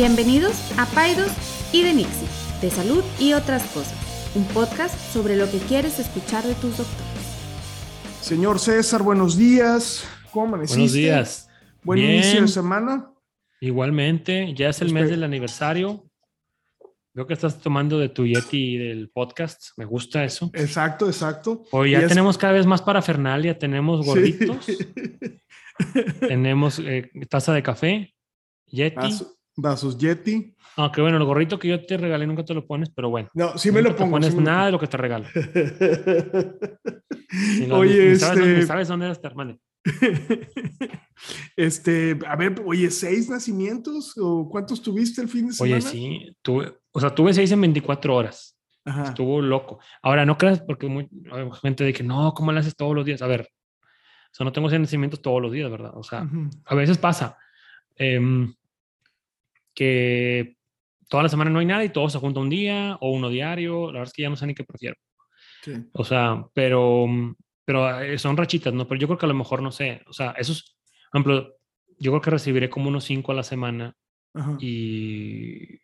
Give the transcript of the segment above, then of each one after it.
Bienvenidos a Paidos y de Nixie, de salud y otras cosas, un podcast sobre lo que quieres escuchar de tus doctores. Señor César, buenos días. ¿Cómo amaneciste? Buenos días. Buen Bien. inicio de semana. Igualmente, ya es el mes del aniversario. Veo que estás tomando de tu Yeti del podcast. Me gusta eso. Exacto, exacto. Hoy ya es- tenemos cada vez más parafernalia. Tenemos Sí. gorditos, tenemos eh, taza de café, Yeti. Vasos Yeti. Aunque bueno, el gorrito que yo te regalé nunca te lo pones, pero bueno. No, sí me lo pongo. pones sí nada de lo que te regalo. no- Oye, ni sabes, dónde, este, sabes dónde eres, hermano. este, a ver, oye, ¿seis nacimientos? ¿O cuántos tuviste el fin de semana? Oye, sí, tuve, o sea, tuve seis en 24 horas. Ajá. Estuvo loco. Ahora, no creas, porque muy, hay gente dice, no, ¿cómo lo haces todos los días? A ver, o sea, no tengo seis nacimientos todos los días, ¿verdad? O sea, Ujú. a veces pasa em, que toda la semana no hay nada y todo se junta un día o uno diario. La verdad es que ya no sé ni qué prefiero. Sí. O sea, pero, pero eh, son rachitas, ¿no? Pero yo creo que a lo mejor, no sé, o sea, esos, por ejemplo, yo creo que recibiré como unos cinco a la semana Ajá. y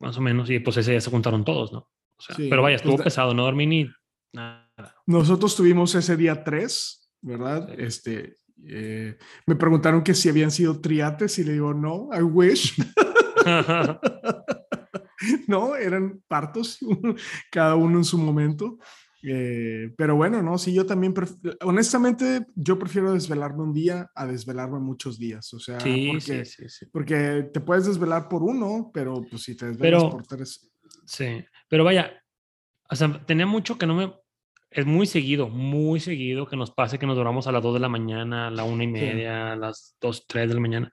más o menos, y pues ese día se juntaron todos, ¿no? O sea, Sí, pero vaya, pues estuvo da- pesado, no dormí ni nada. Nosotros tuvimos ese día tres, ¿verdad? Sí. Este, eh, me preguntaron que si habían sido triates y le digo, no, I wish. no, eran partos, cada uno en su momento. Eh, pero bueno, no, sí, yo también, honestamente, yo prefiero desvelarme un día a desvelarme muchos días. O sea, sí, porque, sí, sí, porque te puedes desvelar por uno, pero pues si te desvelas Pero- por tres. Sí, pero vaya, o sea, tenía mucho que no me... Es muy seguido, muy seguido que nos pase que nos dormamos a las 2 de la mañana, a la una y media, a las 2, 3 de la mañana.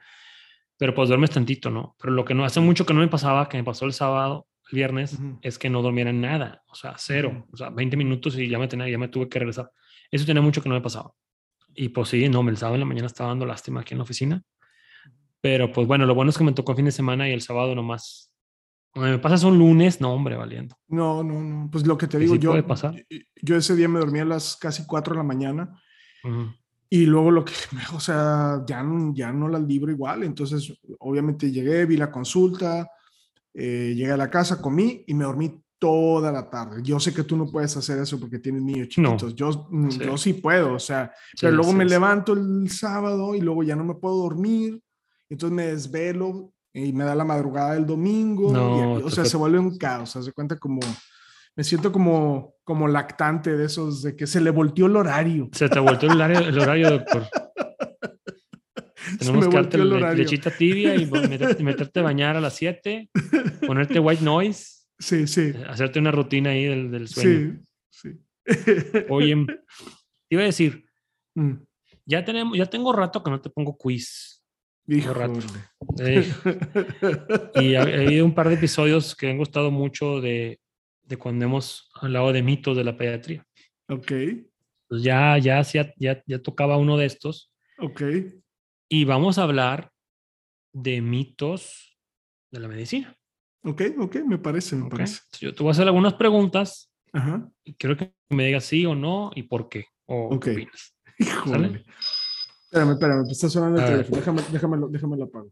Pero pues duermes tantito, ¿no? Pero lo que no hace mucho que no me pasaba, que me pasó el sábado, el viernes, es que no dormiera nada, o sea, cero, o sea, 20 minutos y ya me, tenía, ya me tuve que regresar. Eso tenía mucho que no me pasaba. Y pues sí, no, el sábado en la mañana estaba dando lástima aquí en la oficina. Pero pues bueno, lo bueno es que me tocó fin de semana y el sábado nomás. Cuando me pasas un lunes, no, hombre, valiendo. No, no, no. Pues lo que te digo, sí yo, puede pasar. yo ese día me dormí a las casi 4 de la mañana. Ujú. Y luego lo que, o sea, ya no, ya no las libro igual. Entonces, obviamente llegué, vi la consulta, eh, llegué a la casa, comí y me dormí toda la tarde. Yo sé que tú no puedes hacer eso porque tienes niños No. chiquitos. Yo, mm, Sí. yo sí puedo, o sea, Sí, pero luego sí, me levanto el sábado y luego ya no me puedo dormir. Entonces me desvelo y me da la madrugada del domingo. y, No, o te sea, se vuelve un caos. Se cuenta como, me siento como, como lactante de esos, de que se le volteó el horario. Se te volteó el horario, el horario doctor. Tenemos que darte lechita tibia y meterte, meterte a bañar a las 7, ponerte white noise, Sí, sí. eh, hacerte una rutina ahí del, del sueño. Sí, sí. Oye, te iba a decir, Mm, ya, tenemos, ya tengo rato que no te pongo quiz. rato. híjole. Eh, y ha, ha habido un par de episodios que han gustado mucho de, de cuando hemos hablado de mitos de la pediatría. ok, Pues ya, ya, ya, ya, tocaba uno de estos. ok. Y vamos a hablar de mitos de la medicina. Ok, ok, me parece, me ¿ok? parece. Yo te voy a hacer algunas preguntas Ajá. y quiero que me digas sí o no y por qué. O Ok. qué. Híjole. Espérame, espérame, está sonando el teléfono. Déjame, déjamelo, déjamelo apago.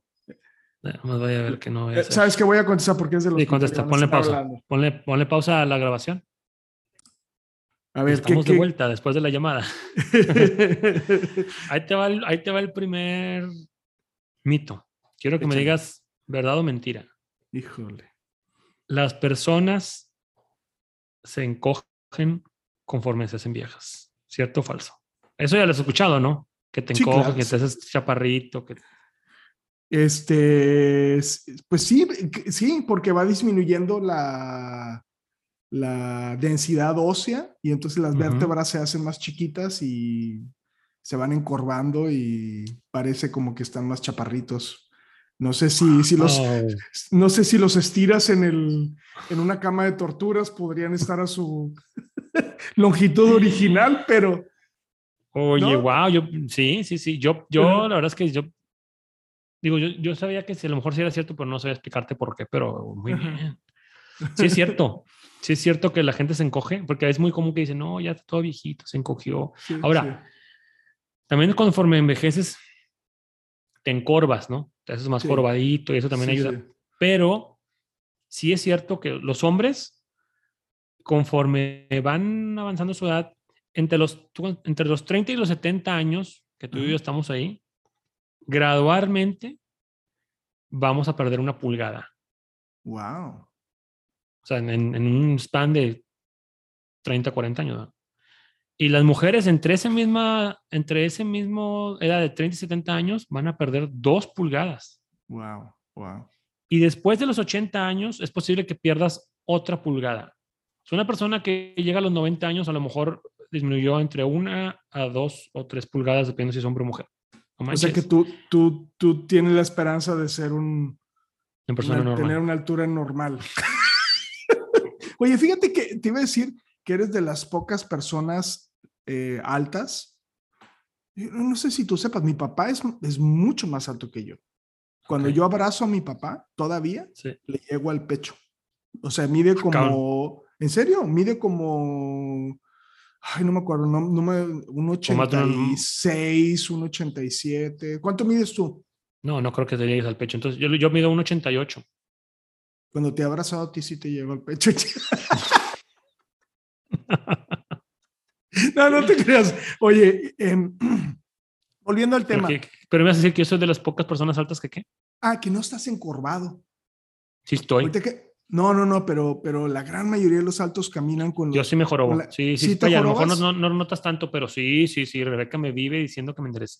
Nada más vaya a ver que no a Eh. ¿Sabes qué? Voy a contestar porque es de los Sí, que contesta, ponle pausa. Ponle, ponle pausa a la grabación. A ver, ¿qué? Estamos de qué? vuelta después de la llamada. Ahí te, va el, ahí te va el primer mito. Quiero que me digas verdad o mentira. Híjole. Las personas se encogen conforme se hacen viejas. ¿Cierto o falso? Eso ya lo has escuchado, ¿no? Que te Sí, encoges, claro, que sí. te haces chaparrito. Que... Este, pues sí, sí, porque va disminuyendo la, la densidad ósea y entonces las vértebras se hacen más chiquitas y se van encorvando y parece como que están más chaparritos. No sé si, si los, Oh, no sé si los estiras en, el, en una cama de torturas podrían estar a su longitud original, pero Oye, ¿no? wow, yo sí, sí, sí. Yo, yo, la verdad es que yo digo, yo, yo sabía que si a lo mejor sí era cierto, pero no sabía explicarte por qué, pero muy bien. Sí es cierto. Sí es cierto que la gente se encoge, porque es muy común que dicen, no, ya está todo viejito, se encogió. Sí, Ahora, También conforme envejeces, te encorvas, ¿no? Te haces más Sí. corvadito y eso también sí, ayuda. sí. Pero sí es cierto que los hombres, conforme van avanzando su edad, entre los, entre los 30 y los 70 años, que tú y yo estamos ahí, gradualmente vamos a perder una pulgada. Wow. O sea, en, un span de 30, 40 años. Y las mujeres entre ese misma, entre ese mismo edad de 30 y 70 años van a perder dos pulgadas. Wow, wow. Y después de los 80 años es posible que pierdas otra pulgada. Es una persona que llega a los 90 años a lo mejor disminuyó entre una a dos o tres pulgadas, dependiendo si es hombre o mujer. O sea que tú, tú, tú tienes la esperanza de ser un... persona normal. Tener una altura normal. Oye, fíjate que te iba a decir que eres de las pocas personas eh, altas. No sé si tú sepas, mi papá es, es mucho más alto que yo. Cuando yo abrazo a mi papá, todavía le llego al pecho. O sea, mide como, ¿en serio? Mide como, ay, no me acuerdo, no, no me, un 86, un 87. ¿Cuánto mides tú? No, no creo que te llegues al pecho. Entonces, yo, yo mido un 88. Cuando te he abrazado a ti, sí te llego al pecho. no, no te creas. Oye, eh, Volviendo al tema. Pero, me vas a decir que yo soy de las pocas personas altas que qué. Ah, que no estás encorvado. Sí estoy. No, no, no, pero, pero la gran mayoría de los altos caminan con... Yo sí mejoró. Sí, sí, sí a lo mejor no, no, notas tanto, pero sí, sí, sí, Rebeca me vive diciendo que me enderece.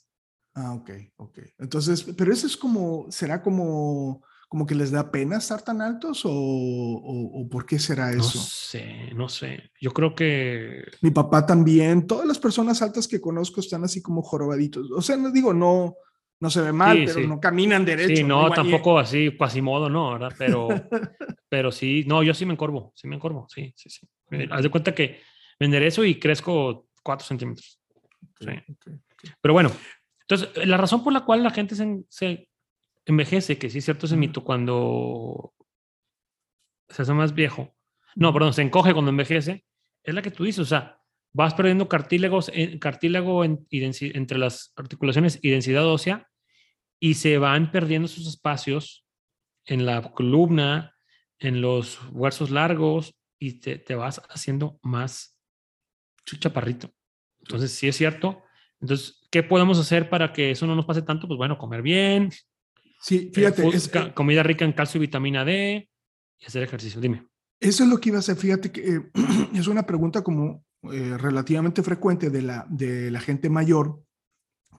Ah, ok, ok. Entonces, pero eso es como, será como como que les da pena estar tan altos o, o, por qué será eso? No sé, no sé. Yo creo que... Mi papá también, todas las personas altas que conozco están así como jorobaditos. O sea, no digo, no, no se ve mal, pero no caminan derecho. Sí, no, tampoco así, así modo, no, ¿verdad? Pero, pero sí, no, yo sí me encorvo, sí me encorvo, sí, sí, sí. Haz de cuenta que me enderezo y crezco cuatro centímetros. sí. Pero bueno, entonces, la razón por la cual la gente se, se envejece, que sí es cierto ese mito, cuando se hace más viejo, no, perdón, se encoge cuando envejece, es la que tú dices, o sea, vas perdiendo cartílagos, cartílago entre las articulaciones y densidad ósea y se van perdiendo sus espacios en la columna, en los huesos largos y te, te vas haciendo más chaparrito. Entonces, sí es cierto. Entonces, ¿qué podemos hacer para que eso no nos pase tanto? Pues bueno, comer bien, Sí, fíjate. Eh, comida rica en calcio y vitamina D y hacer ejercicio. Dime. Eso es lo que iba a hacer. Fíjate que eh, es una pregunta como eh, relativamente frecuente de la, de la gente mayor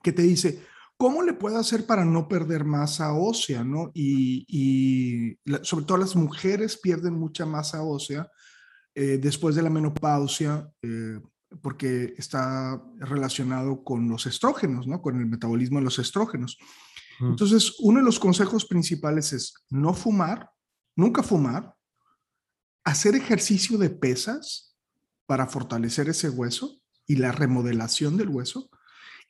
que te dice, ¿cómo le puedo hacer para no perder masa ósea? ¿no? Y, y sobre todo las mujeres pierden mucha masa ósea después de la menopausia. porque está relacionado con los estrógenos, ¿no? Con el metabolismo de los estrógenos. Entonces, uno de los consejos principales es no fumar, nunca fumar, hacer ejercicio de pesas para fortalecer ese hueso y la remodelación del hueso.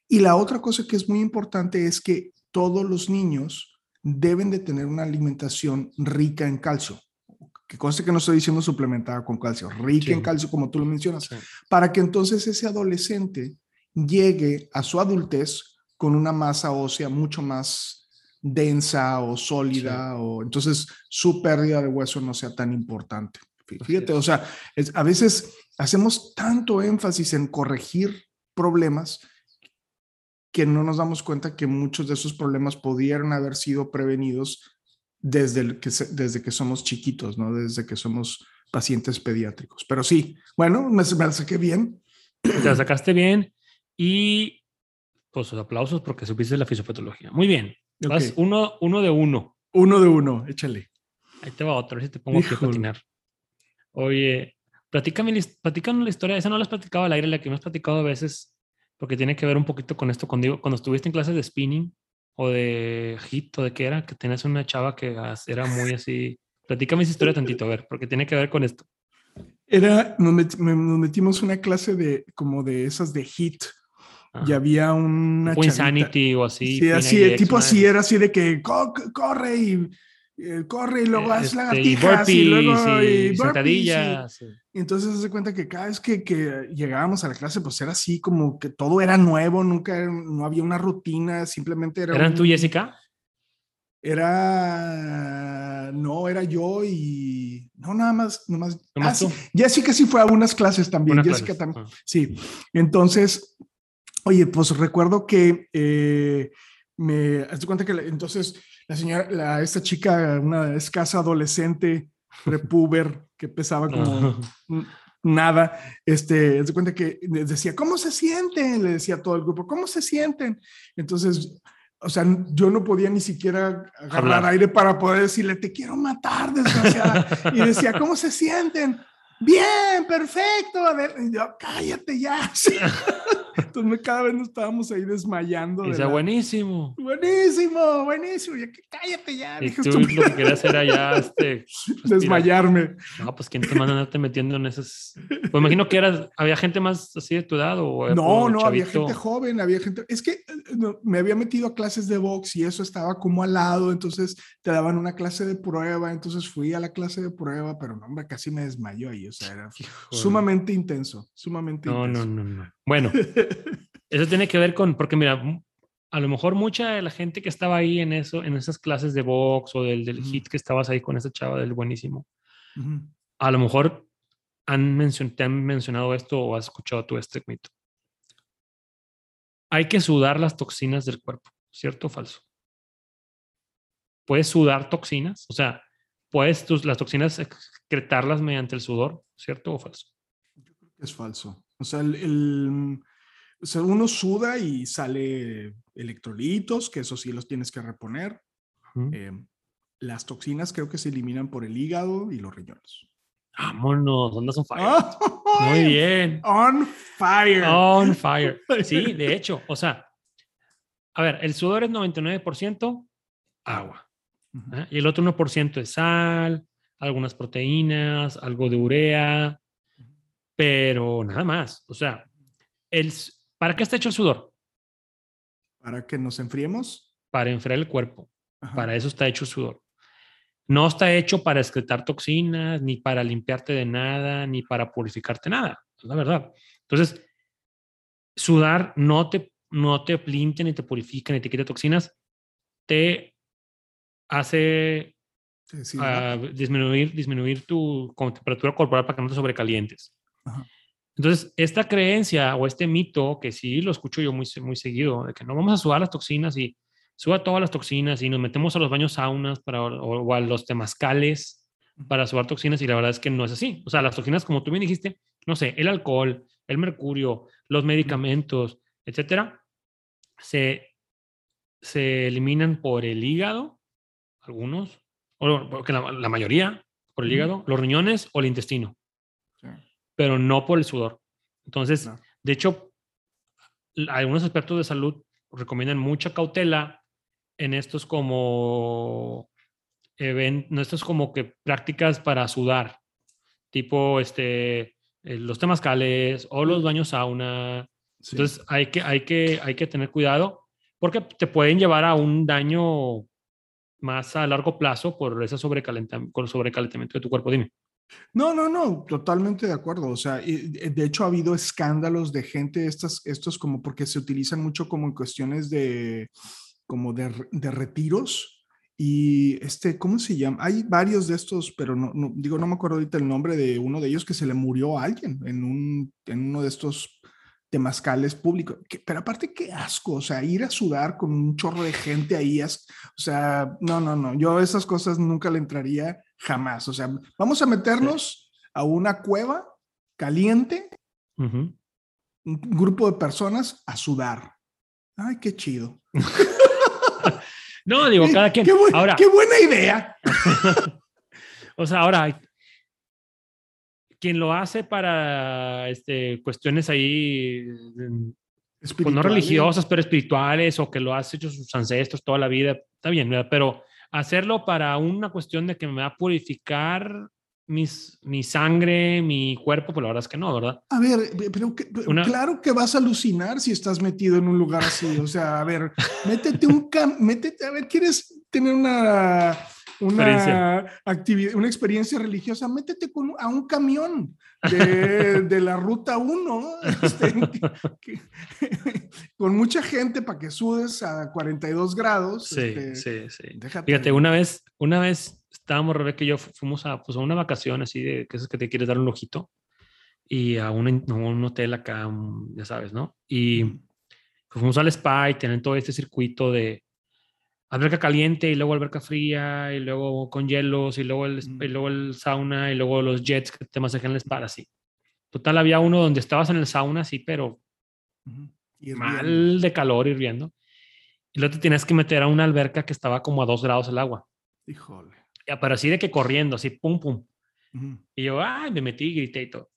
Y la otra cosa que es muy importante es que todos los niños deben de tener una alimentación rica en calcio. Que conste que no estoy diciendo suplementada con calcio, rica en calcio como tú lo mencionas, para que entonces ese adolescente llegue a su adultez con una masa ósea mucho más densa o sólida, o entonces su pérdida de hueso no sea tan importante. Fíjate, o sea, a veces hacemos tanto énfasis en corregir problemas que no nos damos cuenta que muchos de esos problemas pudieron haber sido prevenidos desde, que, desde que somos chiquitos, ¿no? Desde que somos pacientes pediátricos. Pero sí, bueno, me, me saqué bien. Te la sacaste bien y pues aplausos porque supiste la fisiopatología. Muy bien. Vas uno, uno de uno. Uno de uno, échale. Ahí te va otro, a ver si te pongo aquí a patinar. Oye, platícame, la historia, esa no la has platicado al aire, la que me has platicado a veces, porque tiene que ver un poquito con esto, cuando, cuando estuviste en clases de spinning o de hit o de qué era, que tenías una chava que era muy así. Platícame esa historia tantito, a ver, porque tiene que ver con esto. Era, nos, nos metimos una clase de como de esas de hit, y había una. O Insanity o así. Sí, así, tipo así, era así de que corre y corre y luego haces este, lagartijas y, luego y, sentadillas. Y, entonces se cuenta que cada vez que, que, llegábamos a la clase, pues era así como que todo era nuevo, nunca no había una rutina, simplemente era. ¿Eran tú, Jessica? Era, no, era yo y, no, nada más. ¿Nomás Ah, sí? Jessica sí fue a unas clases también, Unas Jessica clases, también. ah. Sí, entonces, oye, pues recuerdo que eh, me, haz de cuenta que entonces la señora, la, esta chica, una escasa adolescente, prepuber, que pesaba como nada, este, de cuenta que les decía, ¿cómo se sienten? Le decía a todo el grupo, ¿cómo se sienten? Entonces, o sea, yo no podía ni siquiera agarrar Hablar. aire para poder decirle, te quiero matar, desgraciada. y decía, ¿cómo se sienten? Bien, perfecto. A ver, y yo, cállate ya. Entonces cada vez nos estábamos ahí desmayando. Y de la- buenísimo. Buenísimo, buenísimo. Y yo, cállate ya. Y tú lo estúpida". que querías era ya este, Desmayarme. No, pues quién te manda a andarte metiendo en esas. Pues imagino que eras, había gente más así de tu edad o No, no, había gente joven, había gente. Es que eh, no, me había metido a clases de box y eso estaba como al lado, entonces te daban una clase de prueba, entonces fui a la clase de prueba, pero no, hombre, casi me desmayó ahí, o sea, era sumamente intenso, sumamente No, no, intenso. no, no. Bueno, eso tiene que ver con, porque mira, a lo mejor mucha de la gente que estaba ahí en eso, en esas clases de box o del, del Ujú. hit que estabas ahí con esa chava del buenísimo, Ujú. a lo mejor han mencion- te han mencionado esto o has escuchado tú este mito. Hay que sudar las toxinas del cuerpo, ¿cierto o falso? Puedes sudar toxinas, o sea, puedes tus, las toxinas excretarlas mediante el sudor, ¿cierto o falso? Es falso. O sea, el, el- o sea, uno suda y sale electrolitos, que eso sí los tienes que reponer. Eh, las toxinas creo que se eliminan por el hígado y los riñones. Vámonos, andas on fire. ¡Ah! Muy bien. On fire. On fire. Sí, de hecho, o sea, a ver, el sudor es 99% agua Ujú. ¿eh? y el otro 1% es sal, algunas proteínas, algo de urea, pero nada más. O sea, el, ¿para qué está hecho el sudor? Para que nos enfriemos. Para enfriar el cuerpo. Ajá. Para eso está hecho el sudor. No está hecho para excretar toxinas, ni para limpiarte de nada, ni para purificarte nada. Es la verdad. Entonces, sudar no te, no te limpia, ni te purifica, ni te quita toxinas. Te hace ah, disminuir, disminuir tu temperatura corporal para que no te sobrecalientes. Ajá. Entonces, esta creencia o este mito, que sí lo escucho yo muy, muy seguido, de que no vamos a sudar las toxinas y suba todas las toxinas y nos metemos a los baños saunas para, o, o a los temazcales para sudar toxinas y la verdad es que no es así. O sea, las toxinas, como tú bien dijiste, no sé, el alcohol, el mercurio, los medicamentos, etcétera, se, se eliminan por el hígado, algunos, o porque la, la mayoría por el hígado, los riñones o el intestino, pero no por el sudor. Entonces, claro. de hecho, algunos expertos de salud recomiendan mucha cautela en estos como even- no estos como que prácticas para sudar, tipo este eh, los temazcales o los baños sauna. Sí. Entonces hay que, hay, que, hay que tener cuidado porque te pueden llevar a un daño más a largo plazo por ese sobrecalentamiento, por el sobrecalentamiento de tu cuerpo. Dime. No, no, no, totalmente de acuerdo. O sea, de hecho ha habido escándalos de gente, estas, estos como porque se utilizan mucho como en cuestiones de, como de, de retiros. Y este, ¿cómo se llama? Hay varios de estos, pero no, no, digo, no me acuerdo ahorita el nombre de uno de ellos que se le murió a alguien en, un, en uno de estos temazcales públicos. Pero aparte, qué asco, o sea, ir a sudar con un chorro de gente ahí, es- o sea, no, no, no, yo a esas cosas nunca le entraría jamás. O sea, vamos a meternos a una cueva caliente, un grupo de personas a sudar. Ay, qué chido. No, digo, cada quien. Qué, bu- Ahora, qué buena idea. o sea, ahora quien lo hace para este, cuestiones ahí, mm, pues no religiosas, pero espirituales, o que lo has hecho sus ancestros toda la vida, está bien, ¿verdad? pero hacerlo para una cuestión de que me va a purificar mis, mi sangre, mi cuerpo, pues la verdad es que no, ¿verdad? A ver, pero que- Una- claro que vas a alucinar si estás metido en un lugar así. O sea, a ver, métete un cam, métete, a ver, ¿quieres tener una una, actividad, una experiencia religiosa, métete con, a un camión de, de la ruta 1, este, con mucha gente para que sudes a 42 grados. Sí, este, sí, sí. Fíjate, una vez, una vez estábamos, Rebeca y yo, fuimos a, pues, a una vacación así de que es que te quieres dar un ojito y a un, un hotel acá, ya sabes, ¿no? Y pues, fuimos al spa y tienen todo este circuito de alberca caliente y luego alberca fría y luego con hielos y luego el, y luego el sauna y luego los jets que te masajean el spa así. Total, había uno donde estabas en el sauna así, pero mal de calor hirviendo. Y luego te tienes que meter a una alberca que estaba como a dos grados el agua. Híjole. Ya, pero así de que corriendo, así, pum, pum. Y yo, ay, me metí y grité y todo.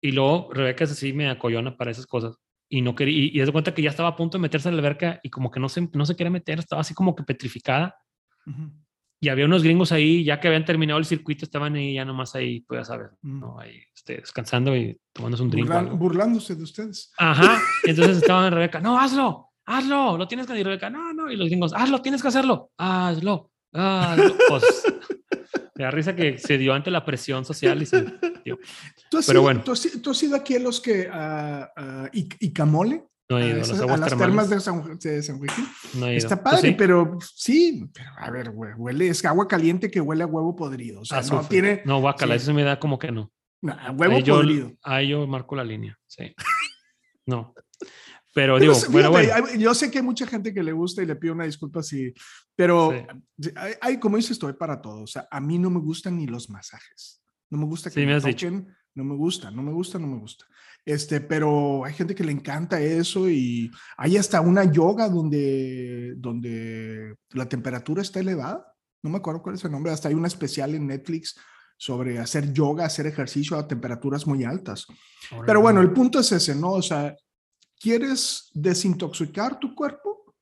Y luego Rebeca es así, me acollona para esas cosas y no quería, y, y de cuenta que ya estaba a punto de meterse en la alberca y como que no se, no se quería meter, estaba así como que petrificada. Y había unos gringos ahí, ya que habían terminado el circuito, estaban ahí ya nomás ahí, pues ya sabes, ¿no? ahí este, descansando y tomándose un drink. burlándose de ustedes. Ajá. entonces estaban Rebeca, no, hazlo, hazlo, lo tienes que hacer. Rebeca, no, no. Y los gringos, hazlo, tienes que hacerlo, hazlo, hazlo. Pues, me da risa que se dio ante la presión social y se dio. ¿Tú has, Pero sido, bueno. ¿tú, has, ¿tú has, sido aquí a los que, uh, uh, Icamole? No he ido, a, las, esas, a las termas de San, de San. No he ido. Está ¿Tú padre, sí? pero sí, pero a ver, güey, huele, es agua caliente que huele a huevo podrido. O sea, Azufre. no tiene. No, guácala, sí. eso me da como que no. No, a huevo ahí yo, podrido. ahí yo marco la línea, sí. No. Pero Pero digo, fíjate, bueno, bueno. Yo sé que hay mucha gente que le gusta y le pido una disculpa si, pero Sí. hay, hay, como dices, estoy para todo. O sea, a mí no me gustan ni los masajes. No me gusta que Sí, me me dicho. toquen. No me gusta, no me gusta, no me gusta. Este, pero hay gente que le encanta eso y hay hasta una yoga donde, donde la temperatura está elevada. No me acuerdo cuál es el nombre. Hasta hay una especial en Netflix sobre hacer yoga, hacer ejercicio a temperaturas muy altas. Pero bueno, el punto es ese, ¿no? O sea, ¿quieres desintoxicar tu cuerpo?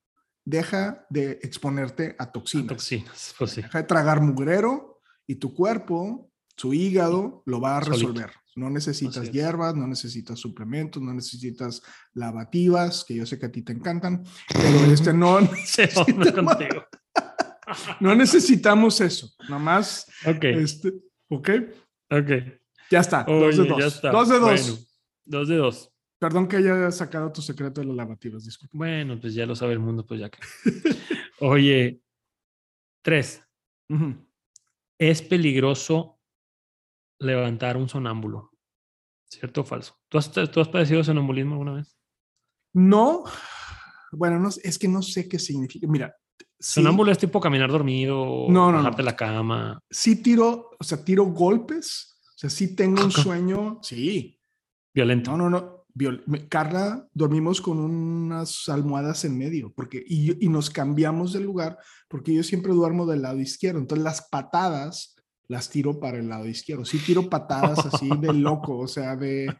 Deja de exponerte a toxinas. Toxinas, pues sí. Deja de tragar mugrero y tu cuerpo, su hígado, lo va a Solito. resolver. No necesitas hierbas, no necesitas suplementos, no necesitas lavativas, que yo sé que a ti te encantan, pero este no, contigo. no necesitamos eso. Nada más, Ok, este, ¿ok? ok. Ya está. dos de dos. ya está. Dos de dos. Bueno, dos de dos. Perdón que haya sacado tu secreto de las lavativas, disculpa. Bueno, pues ya lo sabe el mundo, pues ya que. Oye, tres. Es peligroso levantar un sonámbulo. ¿Cierto o falso? ¿Tú has, tú has padecido sonambulismo alguna vez? No, bueno, no, es que no sé qué significa. Mira, sí, Sonámbulo es tipo caminar dormido, No, no, bajarte no. la cama. sí tiro, o sea, tiro golpes, o sea, sí tengo un sueño, sí. Violento. No, no, no. viol- Carla, dormimos con unas almohadas en medio, porque, y, y nos cambiamos de lugar, porque yo siempre duermo del lado izquierdo, entonces las patadas las tiro para el lado izquierdo. Sí tiro patadas así de loco, o sea, de...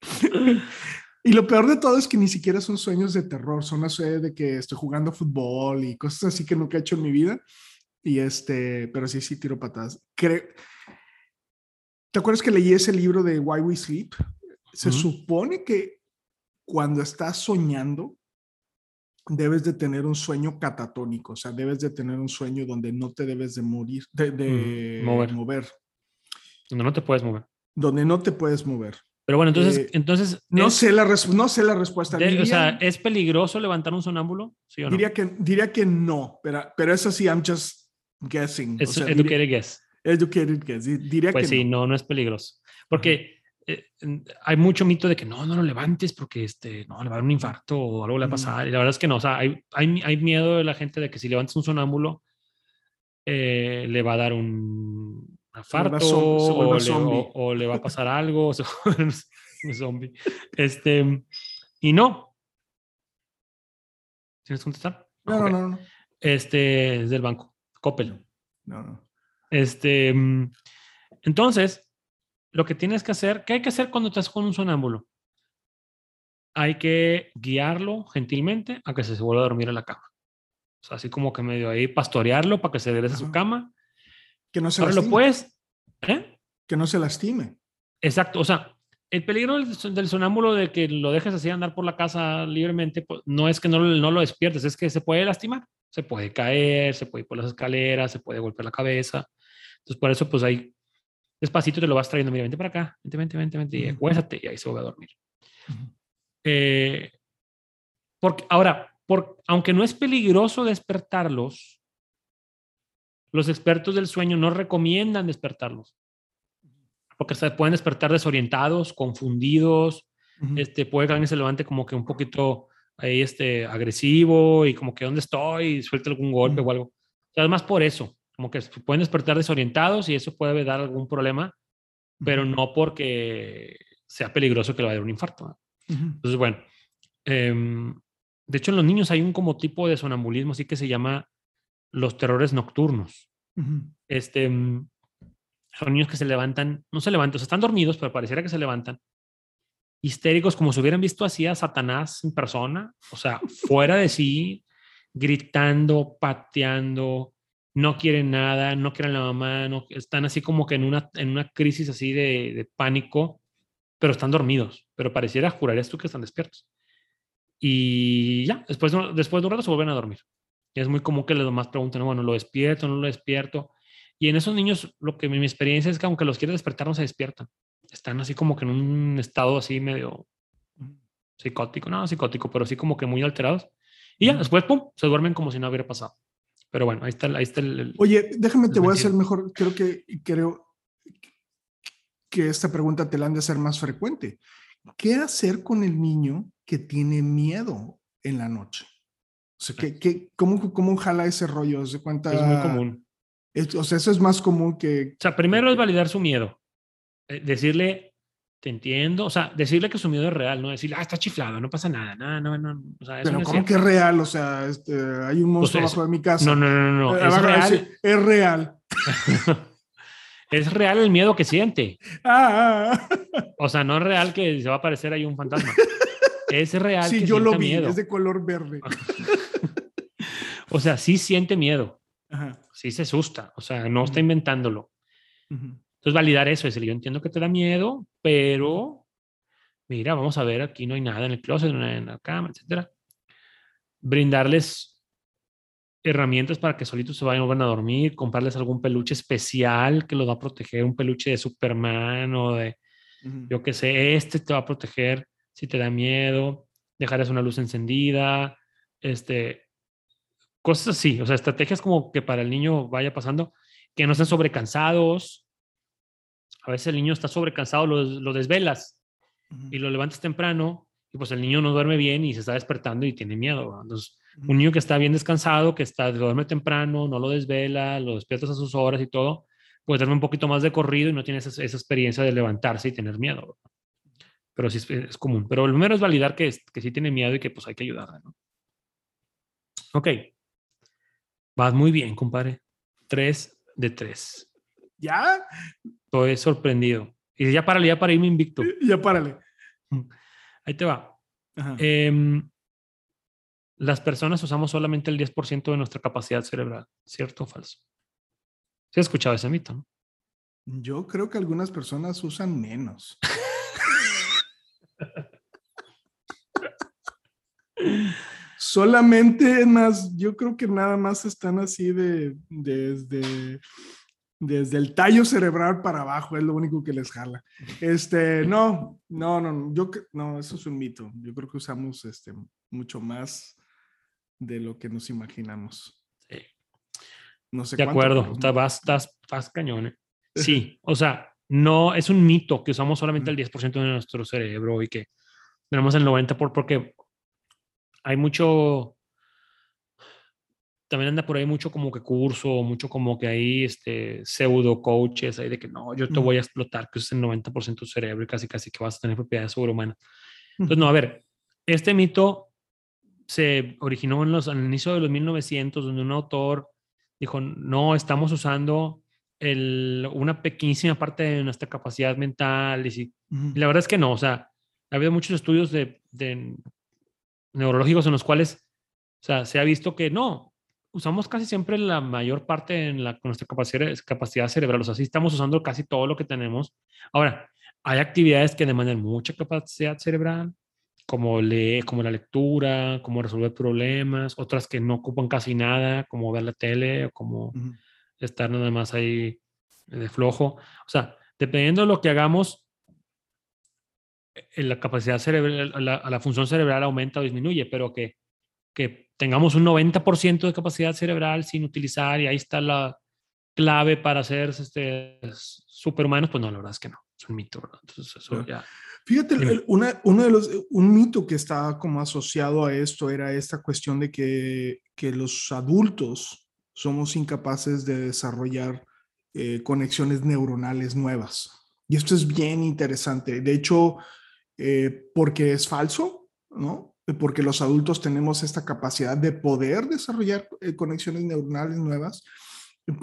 Y lo peor de todo es que ni siquiera son sueños de terror, son las de que estoy jugando fútbol y cosas así que nunca he hecho en mi vida. Y este, pero sí, sí tiro patadas. Cre- ¿Te acuerdas que leí ese libro de Why We Sleep? Se supone que cuando estás soñando, debes de tener un sueño catatónico, o sea, debes de tener un sueño donde no te debes de morir, de, de Ujú, mover. mover, Donde no te puedes mover. donde no te puedes mover. Pero bueno, entonces, Eh, entonces No es- sé la, no sé la respuesta. de- diría, o sea, ¿es peligroso levantar un sonámbulo? ¿Sí o no? diría, que, diría que no, pero, pero eso sí, I'm just guessing. o es sea, educated diría- guess. educated guess. di- Diría Pues que sí, no. no, no es peligroso. Porque eh, hay mucho mito de que no, no lo levantes porque este, no, le va a dar un infarto o algo le va a Ujú. pasar. Y la verdad es que no. O sea, hay, hay, hay miedo de la gente de que si levantas un sonámbulo, eh, le va a dar un infarto o, o- o le va a pasar algo. o se un zombie. Este, y no. ¿Tienes que contestar? No, no, Ok. no, no, Este es del banco, Coppel. no, no. Este, mm, entonces, lo que tienes que hacer, ¿qué hay que hacer cuando estás con un sonámbulo? Hay que guiarlo gentilmente a que se vuelva a dormir en la cama. O sea, así como que medio ahí pastorearlo para que se regrese a su Ajá. cama. Que no se Ahora lo puedes, ¿eh? Que no se lastime. Exacto, o sea, el peligro del, del sonámbulo de que lo dejes así andar por la casa libremente, pues, no es que no, no lo despiertes, es que se puede lastimar, se puede caer, se puede ir por las escaleras, se puede golpear la cabeza. Entonces, por eso, pues ahí despacito te lo vas trayendo, mira, vente para acá, vente, vente, vente, vente, y acuéstate, y ahí se va a dormir. eh, porque, ahora, por, aunque no es peligroso despertarlos, los expertos del sueño no recomiendan despertarlos porque se pueden despertar desorientados, confundidos, uh -huh. este, puede que alguien se levante como que un poquito ahí este, agresivo y como que ¿dónde estoy? Y suelte algún golpe uh -huh. o algo. O sea, además por eso, como que pueden despertar desorientados y eso puede dar algún problema, pero no porque sea peligroso que le vaya a dar un infarto. Uh -huh. Entonces, bueno, eh, de hecho en los niños hay un como tipo de sonambulismo así que se llama los terrores nocturnos. Este, son niños que se levantan, no se levantan, o sea, están dormidos, pero pareciera que se levantan, histéricos, como si hubieran visto así a Satanás en persona, o sea, fuera de sí, gritando, pateando, no quieren nada, no quieren la mamá, no, están así como que en una, en una crisis así de, de pánico, pero están dormidos, pero pareciera, jurarías tú que están despiertos. Y ya, después, después de un rato se vuelven a dormir. Y es muy común que los demás pregunten, bueno, ¿lo despierto, no lo despierto? Y en esos niños, lo que mi experiencia es que aunque los quieres despertar, no se despiertan. Están así como que en un estado así medio psicótico, no psicótico, pero así como que muy alterados. Y ya, después, pum, se duermen como si no hubiera pasado. Pero bueno, ahí está, ahí está el, el Oye, déjame, te voy a hacer mejor. Creo que, creo que esta pregunta te la han de hacer más frecuente. ¿Qué hacer con el niño que tiene miedo en la noche? O sea, ¿qué, qué, cómo, ¿cómo jala ese rollo? ¿Se cuenta? Es muy común. Es, o sea, eso es más común que... O sea, primero es validar su miedo. Eh, decirle, te entiendo. O sea, decirle que su miedo es real, no decirle, ah, está chiflado, no pasa nada. No, no, no. O sea, Pero no ¿cómo es que es real? O sea, este, hay un monstruo pues es, abajo de mi casa. No, no, no, no. Eh, Es real. Es real. es real el miedo que siente. Ah, ah, ah. O sea, no es real que se va a aparecer ahí un fantasma. Es real Sí, que yo lo vi, miedo. es de color verde. O sea, sí siente miedo. Ajá. Sí se asusta. O sea, no está inventándolo. Ujú. Entonces, validar eso, es decir, yo entiendo que te da miedo, pero mira, vamos a ver, aquí no hay nada en el closet, no hay nada en la cama, etcétera. Brindarles herramientas para que solitos se vayan van a dormir, comprarles algún peluche especial que los va a proteger, un peluche de Superman o de, yo qué sé, este te va a proteger si te da miedo, dejarles una luz encendida, este, cosas así, o sea, estrategias como que para el niño vaya pasando, que no estén sobrecansados. A veces el niño está sobrecansado, lo, lo desvelas Ujú. y lo levantas temprano y pues el niño no duerme bien y se está despertando y tiene miedo. ¿verdad? Entonces, Ujú. un niño que está bien descansado, que está, duerme temprano, no lo desvela, lo despiertas a sus horas y todo, pues duerme un poquito más de corrido y no tiene esa, esa experiencia de levantarse y tener miedo. ¿verdad? Pero sí es, es común. Pero lo primero es validar que, que sí tiene miedo y que pues hay que ayudarle. ¿no? Ok. Vas muy bien, compadre. Tres de tres. ¿Ya? Estoy sorprendido. Y ya para, ya para irme invicto. Ya párale. Ahí te va. Em, las personas usamos solamente el 10% de nuestra capacidad cerebral, ¿cierto o falso? ¿Sí has escuchado ese mito? no? Yo creo que algunas personas usan menos. Solamente, más, yo creo que nada más están así de desde, desde el tallo cerebral para abajo, es lo único que les jala. Este, no, no, no, yo no, eso es un mito. Yo creo que usamos este mucho más de lo que nos imaginamos. Sí. No sé De cuánto, acuerdo, pero- estás, vas- estás, estás cañón. ¿eh? Sí, o sea, no es un mito que usamos solamente el 10% de nuestro cerebro y que tenemos el 90% por, porque hay mucho, también anda por ahí mucho como que curso, mucho como que hay este, pseudo coaches ahí de que no, yo te voy a explotar, que uses el 90% de tu cerebro y casi casi que vas a tener propiedades sobrehumanas. Entonces, no, a ver, este mito se originó en los, al inicio de los 1900, donde un autor dijo, no, estamos usando el, una pequeñísima parte de nuestra capacidad mental. Y, sí, Ujú. y la verdad es que no, o sea, ha habido muchos estudios de, de neurológicos en los cuales, o sea, se ha visto que no, usamos casi siempre la mayor parte en la, nuestra capacidad, capacidad cerebral, o sea, sí estamos usando casi todo lo que tenemos. Ahora, hay actividades que demandan mucha capacidad cerebral, como, leer, como la lectura, como resolver problemas, otras que no ocupan casi nada, como ver la tele o como estar nada más ahí de flojo. O sea, dependiendo de lo que hagamos, eh, la capacidad cerebral, la, la función cerebral aumenta o disminuye, pero que, que tengamos un 90% de capacidad cerebral sin utilizar y ahí está la clave para ser este, superhumanos, pues no, la verdad es que no, es un mito, ¿verdad? Entonces, eso ya... Fíjate, una, uno de los, un mito que está como asociado a esto era esta cuestión de que, que los adultos somos incapaces de desarrollar eh, conexiones neuronales nuevas. Y esto es bien interesante. De hecho, eh, porque es falso, ¿no? Porque los adultos tenemos esta capacidad de poder desarrollar eh, conexiones neuronales nuevas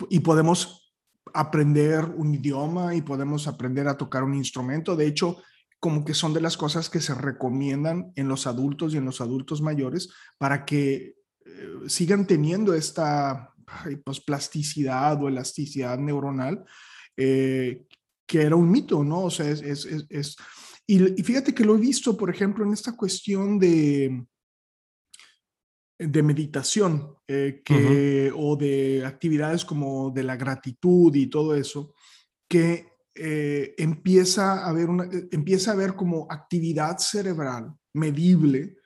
y podemos aprender un idioma y podemos aprender a tocar un instrumento. De hecho, como que son de las cosas que se recomiendan en los adultos y en los adultos mayores para que sigan teniendo esta pues, plasticidad o elasticidad neuronal, que era un mito, ¿no? O sea, es, es, es, y, fíjate que lo he visto, por ejemplo, en esta cuestión de, de meditación eh, que, o de actividades como de la gratitud y todo eso, que eh, empieza, a haber una, eh, empieza a haber como actividad cerebral medible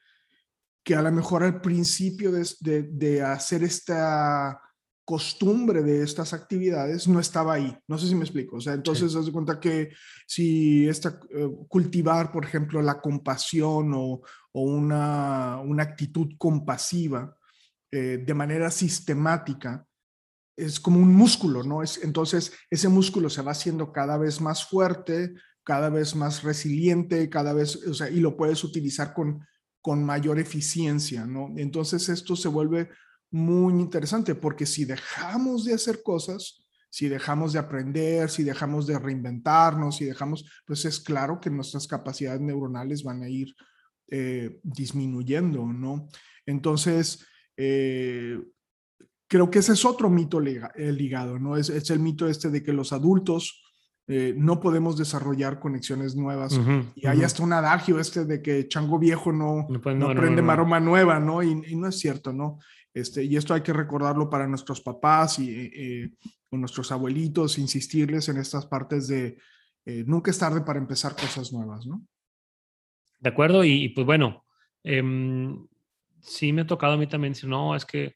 que a lo mejor al principio de, de, de hacer esta costumbre de estas actividades no estaba ahí. No sé si me explico. O sea, entonces, haz de cuenta que si esta, eh, cultivar, por ejemplo, la compasión o, o una, una, actitud compasiva eh, de manera sistemática, es como un músculo, ¿no? Es, entonces, ese músculo se va haciendo cada vez más fuerte, cada vez más resiliente, cada vez, o sea, y lo puedes utilizar con, con mayor eficiencia, ¿no? Entonces, esto se vuelve muy interesante, porque si dejamos de hacer cosas, si dejamos de aprender, si dejamos de reinventarnos, si dejamos, pues es claro que nuestras capacidades neuronales van a ir eh, disminuyendo, ¿no? Entonces, eh, creo que ese es otro mito eh, ligado, ¿no? Es, es, el mito este de que los adultos no podemos desarrollar conexiones nuevas. y hay hasta un adagio este de que chango viejo no, no, aprende maroma nueva, ¿no? Y, y, no es cierto, ¿no? Este, y esto hay que recordarlo para nuestros papás y eh, nuestros abuelitos, insistirles en estas partes de eh, nunca es tarde para empezar cosas nuevas, ¿no? De acuerdo, y, pues bueno, em, sí me ha tocado a mí también decir, no, es que,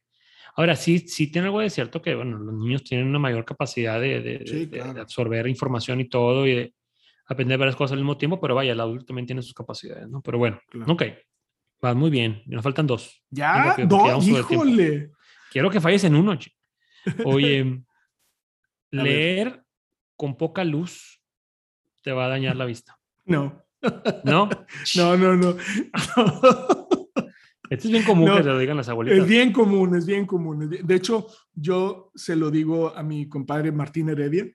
ahora sí, sí tiene algo de cierto que, bueno, los niños tienen una mayor capacidad de, de, absorber información y todo y de aprender varias cosas al mismo tiempo, pero vaya, el adulto también tiene sus capacidades, ¿no? Pero bueno, ok, Va muy bien. Nos faltan dos. Ya, dos, híjole. Quiero que falles en uno. Oye, leer con poca luz te va a dañar la vista. No. ¿No? No, no, no. Esto es bien común que te lo digan las abuelitas. Es bien común, es bien común. De hecho, yo se lo digo a mi compadre Martín Heredia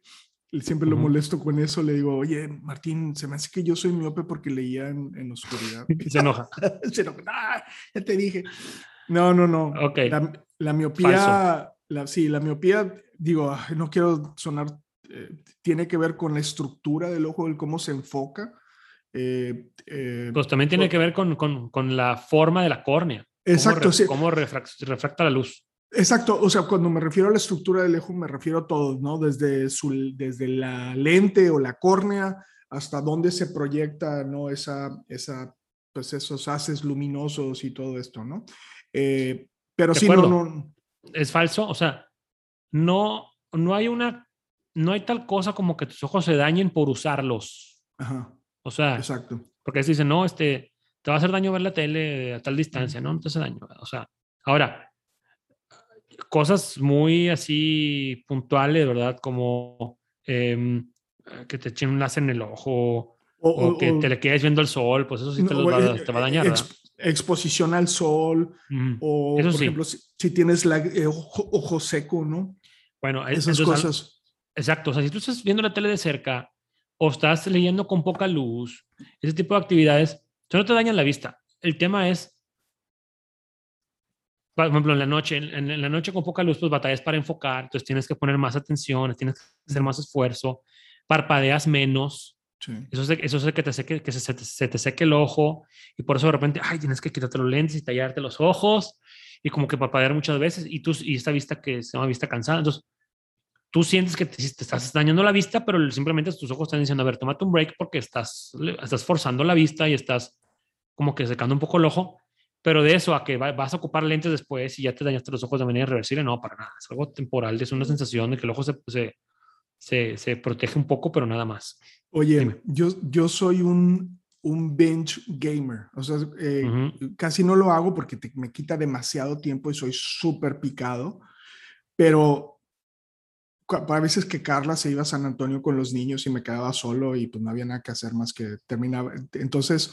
siempre lo molesto con eso, le digo, oye, Martín, se me hace que yo soy miope porque leía en, en oscuridad. se enoja. se enoja. Ah, ya te dije. No, no, no. Ok. La, la miopía, la, sí, la miopía, digo, no quiero sonar, eh, tiene que ver con la estructura del ojo, el cómo se enfoca. Eh, eh, pues también tiene que ver con, con, con, la forma de la córnea. Exacto. Cómo, sí. cómo refracta la luz. Exacto, o sea, cuando me refiero a la estructura del ojo, me refiero a todo, ¿no? Desde, su, desde la lente o la córnea hasta dónde se proyecta, ¿no? Esa, esa, pues esos haces luminosos y todo esto, ¿no? Eh, pero si no, no. Es falso, o sea, no, no hay una, no hay tal cosa como que tus ojos se dañen por usarlos. Ajá. O sea, exacto. Porque se dicen, no, este, te va a hacer daño ver la tele a tal distancia, ¿no? No te hace daño. O sea, ahora, cosas muy así puntuales, ¿verdad? Como em, que te echen un láser en el ojo o, que te le quedes viendo el sol, pues eso sí te, va, eh, te va, a dañar. ¿verdad? exposición al sol o, por ejemplo, si, tienes la, eh, ojo, seco, ¿no? Bueno, esas cosas. Exacto, o sea, si tú estás viendo la tele de cerca o estás leyendo con poca luz, ese tipo de actividades, eso no te dañan la vista. El tema es por ejemplo, en la noche, en, en, la noche con poca luz, pues batallas para enfocar, entonces tienes que poner más atención, tienes que hacer más esfuerzo, parpadeas menos. Eso, es, eso es que, te seque, que se, se, te seque el ojo y por eso de repente, ay, tienes que quitarte los lentes y tallarte los ojos y como que parpadear muchas veces y, tú, y esta vista que se llama vista cansada. Entonces, tú sientes que te, te, estás dañando la vista, pero simplemente tus ojos están diciendo, a ver, tómate un break porque estás, estás forzando la vista y estás como que secando un poco el ojo. Pero de eso a que vas a ocupar lentes después y ya te dañaste los ojos de manera irreversible, no, para nada. Es algo temporal, es una sensación de que el ojo se, se, se, se protege un poco, pero nada más. Oye, yo, yo soy un, un bench gamer, o sea, eh, casi no lo hago porque me quita demasiado tiempo y soy súper picado, pero a veces que Carla se iba a San Antonio con los niños y me quedaba solo y pues no había nada que hacer más que terminar. Entonces,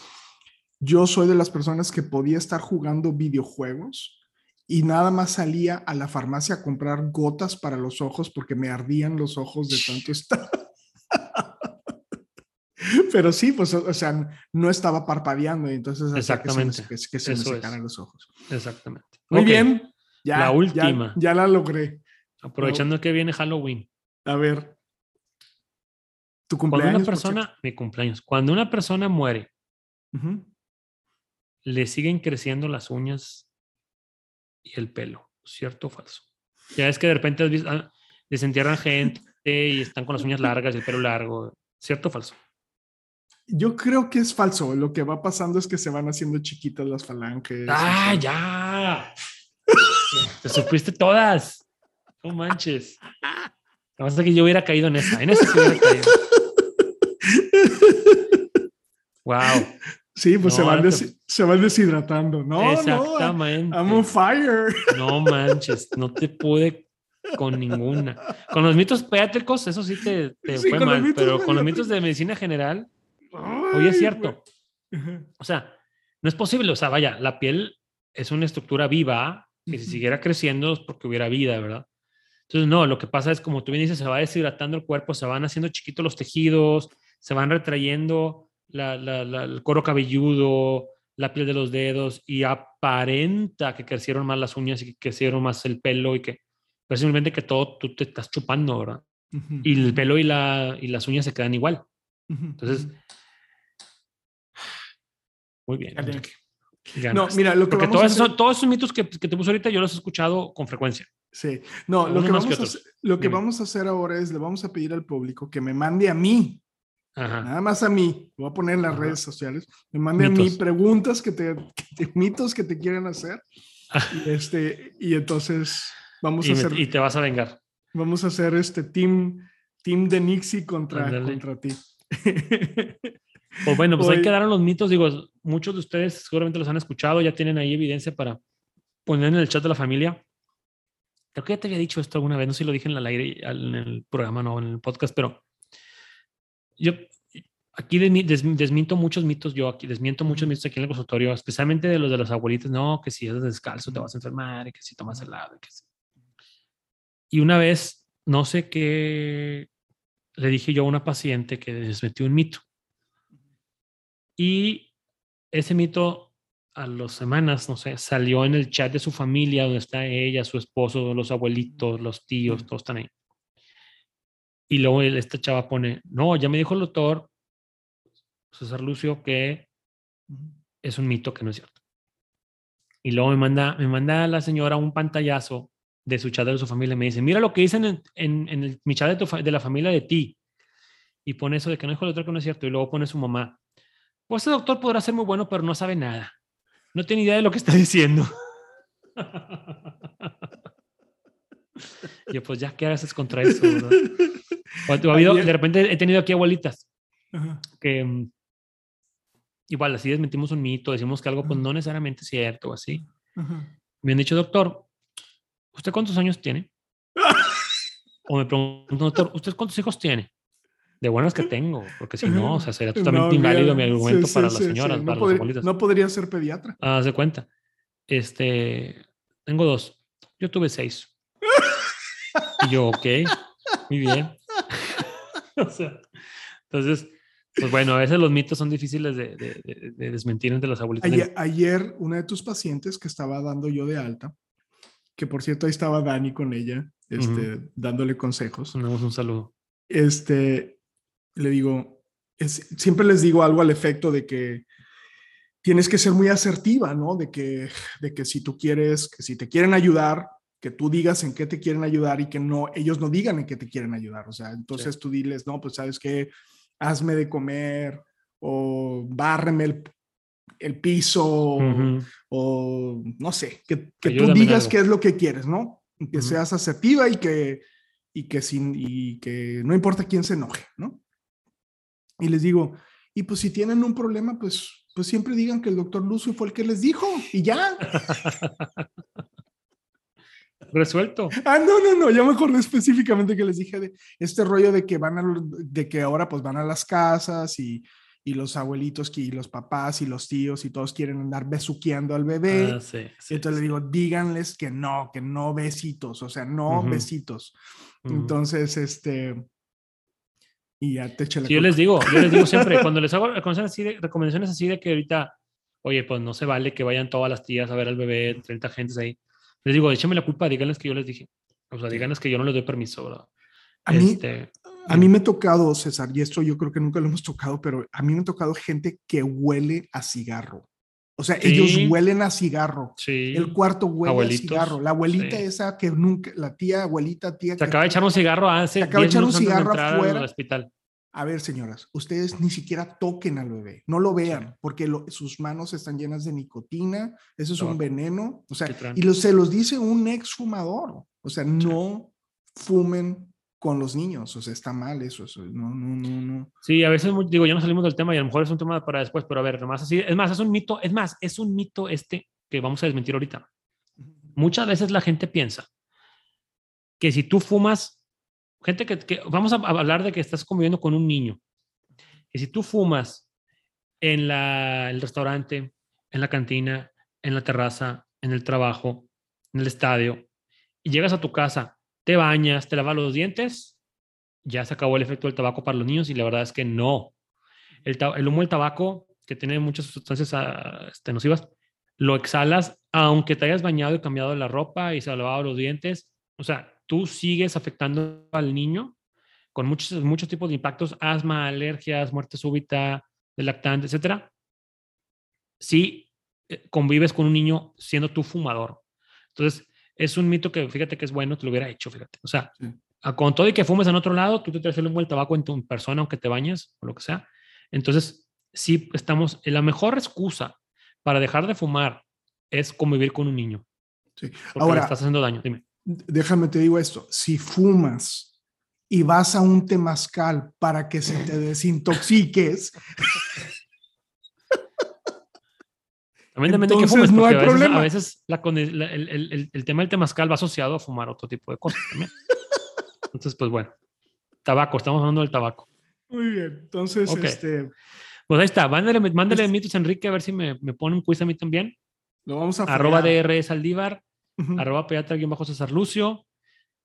yo soy de las personas que podía estar jugando videojuegos y nada más salía a la farmacia a comprar gotas para los ojos porque me ardían los ojos de tanto estar. Pero sí, pues, o sea, no estaba parpadeando y entonces Exactamente. Que se, que, se me secaran los ojos. Exactamente. Muy bien. Ya, la última. Ya, la logré. Aprovechando que viene Halloween. A ver. Tu cumpleaños. Cuando una persona, mi cumpleaños, cuando una persona muere, le siguen creciendo las uñas y el pelo, ¿cierto o falso? Ya es que de repente has visto, ah, desentierran gente y están con las uñas largas y el pelo largo, ¿cierto o falso? Yo creo que es falso. Lo que va pasando es que se van haciendo chiquitas las falanges. ¡Ah, ya! Te supiste todas. No manches. Lo que pasa que yo hubiera caído en esa. En esa sí hubiera caído. Wow. Sí, pues se, van se, van deshidratando. No, Exactamente. No, I'm on fire. No manches, no te pude con ninguna. Con los mitos pediátricos, eso sí te, fue mal, pero con los mitos de medicina general, hoy es cierto. O sea, no es posible. O sea, vaya, la piel es una estructura viva que si siguiera creciendo es porque hubiera vida, ¿verdad? Entonces, no, lo que pasa es como tú bien dices, se va deshidratando el cuerpo, se van haciendo chiquitos los tejidos, se van retrayendo la, el cuero cabelludo, la piel de los dedos y aparenta que crecieron más las uñas y que crecieron más el pelo y que pues simplemente que todo tú te estás chupando, ¿verdad? Y el pelo y, la, y las uñas se quedan igual. Entonces, muy bien. No, mira, lo que Porque todos, esos, todos esos mitos que, que, te puse ahorita yo los he escuchado con frecuencia. Sí, no, lo que, vamos, a hacer, lo que vamos a hacer ahora es, le vamos a pedir al público que me mande a mí, nada más a mí, lo voy a poner en las redes sociales, me mande a mí preguntas que te, mitos que te quieren hacer, y, este, y entonces vamos a hacer... y te vas a vengar. Vamos a hacer este team, team de Nixie contra, contra ti. Pues bueno, pues ahí quedaron los mitos. Digo, muchos de ustedes seguramente los han escuchado, ya tienen ahí evidencia para poner en el chat de la familia. Creo que ya te había dicho esto alguna vez, no sé si lo dije en el aire, en el programa, no, en el podcast, pero yo aquí desmiento muchos mitos, yo aquí desmiento muchos mitos aquí en el consultorio, especialmente de los de los abuelitos, no, que si eres descalzo te vas a enfermar, y que si tomas helado, y que Y una vez, no sé qué, le dije yo a una paciente que desmetió un mito. Y ese mito a las semanas, no sé, salió en el chat de su familia, donde está ella, su esposo, los abuelitos, los tíos, todos están ahí. Y luego esta chava pone, no, ya me dijo el doctor César Lucio que es un mito que no es cierto. Y luego me manda, me manda la señora un pantallazo de su chat de su familia. Me dice, mira lo que dicen en, en, el, mi chat de, de la familia de ti. Y pone eso de que no dijo el doctor que no es cierto. Y luego pone su mamá, pues ese doctor podrá ser muy bueno, pero no sabe nada. No tiene idea de lo que está diciendo. Yo, pues ya, ¿qué haces contra eso? De repente he tenido aquí abuelitas que mm, igual así desmentimos un mito, decimos que algo pues no necesariamente es cierto o así. Me han dicho, doctor, ¿usted cuántos años tiene? o me pregunto, doctor, ¿usted cuántos hijos tiene? de buenas que tengo, porque si no, o sea, sería totalmente inválido mi argumento para las señoras, para no, los no podría ser pediatra. Ah, de cuenta. Este, tengo dos. Yo tuve seis. y yo, ok, muy bien. o sea, entonces, pues bueno, a veces los mitos son difíciles de, de, desmentir entre las abuelitas. Ayer, ayer, una de tus pacientes que estaba dando yo de alta, que por cierto ahí estaba Dani con ella, este, dándole consejos. Damos un saludo. Este, le digo, es, siempre les digo algo al efecto de que tienes que ser muy asertiva, ¿no? De que, de que si tú quieres, que si te quieren ayudar, que tú digas en qué te quieren ayudar y que no, ellos no digan en qué te quieren ayudar. O sea, entonces tú diles, no, pues sabes qué, hazme de comer o bárreme el, el piso o, no sé, que, que tú digas qué es lo que quieres, ¿no? Que seas asertiva y que, y, que sin, y que no importa quién se enoje, ¿no? Y les digo, y pues si tienen un problema, pues, pues siempre digan que el doctor Lucio fue el que les dijo y ya. Resuelto. Ah, no, no, no, ya me acordé específicamente que les dije de este rollo de que van a, de que ahora pues van a las casas y, y los abuelitos y los papás y los tíos y todos quieren andar besuqueando al bebé. Ah, sí, entonces le digo, díganles que no, que no besitos, o sea, no besitos. Entonces, este, y ya te eché la Yo les digo, yo les digo siempre, cuando les hago recomendaciones así, de, recomendaciones así de que ahorita, oye, pues no se vale que vayan todas las tías a ver al bebé, 30 gentes ahí. Les digo, échame la culpa, díganles que yo les dije. O sea, díganles que yo no les doy permiso, ¿verdad? A mí, este, a mí me ha tocado, César, y esto yo creo que nunca lo hemos tocado, pero a mí me ha tocado gente que huele a cigarro. O sea, ellos huelen a cigarro. Sí. El cuarto huele a cigarro. La abuelita esa que nunca, la tía, abuelita, tía. Se acaba de echar un cigarro hace. Se acaba de echar un cigarro afuera. hospital. A ver, señoras, ustedes ni siquiera toquen al bebé, no lo vean, porque sus manos están llenas de nicotina, eso es un veneno, o sea, y se los dice un ex fumador, o sea, no fumen con los niños, o sea, está mal eso, eso, no, no, no, no. Sí, a veces digo, ya no salimos del tema y a lo mejor es un tema para después, pero a ver, nomás así, es más, es un mito, es más, es un mito este que vamos a desmentir ahorita. Muchas veces la gente piensa que si tú fumas gente que, vamos a hablar de que estás conviviendo con un niño. Y si tú fumas en la, el restaurante, en la cantina, en la terraza, en el trabajo, en el estadio, y llegas a tu casa, te bañas, te lavas los dientes, ya se acabó el efecto del tabaco para los niños y la verdad es que no. El, humo del tabaco, que tiene muchas sustancias ah, este, nocivas, lo exhalas aunque te hayas bañado y cambiado la ropa y se lavado los dientes. O sea, tú sigues afectando al niño con muchos, muchos tipos de impactos, asma, alergias, muerte súbita, de lactante, etcétera, si eh, convives con un niño siendo tú fumador. Entonces, es un mito que fíjate que es bueno, te lo hubiera hecho, fíjate. O sea, con todo y que fumes en otro lado, tú te traes el humo del tabaco en tu persona, aunque te bañes o lo que sea. Entonces, sí estamos, la mejor excusa para dejar de fumar es convivir con un niño. Sí. Ahora, estás haciendo daño, dime déjame te digo esto, si fumas y vas a un temazcal para que se te desintoxiques, También depende de qué fumes, no hay a veces, problema. A veces el, el, tema del temazcal va asociado a fumar otro tipo de cosas también. Entonces, pues bueno, tabaco, estamos hablando del tabaco. Muy bien, entonces, este... Pues ahí está, mándale, mándale mitos a Enrique a ver si me, me pone un quiz a mí también. Lo vamos a Arroba DR Saldívar arroba pediatra César Lucio.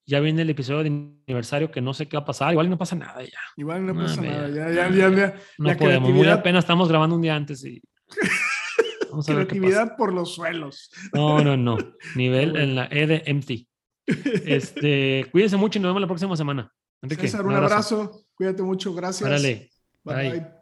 Ya viene el episodio de aniversario que no sé qué va a pasar. Igual no pasa nada ya. Igual no pasa nada. Ya, ya, ya, ya, no podemos. Muy apenas estamos grabando un día antes y. Vamos a creatividad por los suelos. No, no, no. Nivel en la E de empty. Este, cuídense mucho y nos vemos la próxima semana. César, un abrazo. Cuídate mucho. Gracias. Bye, bye.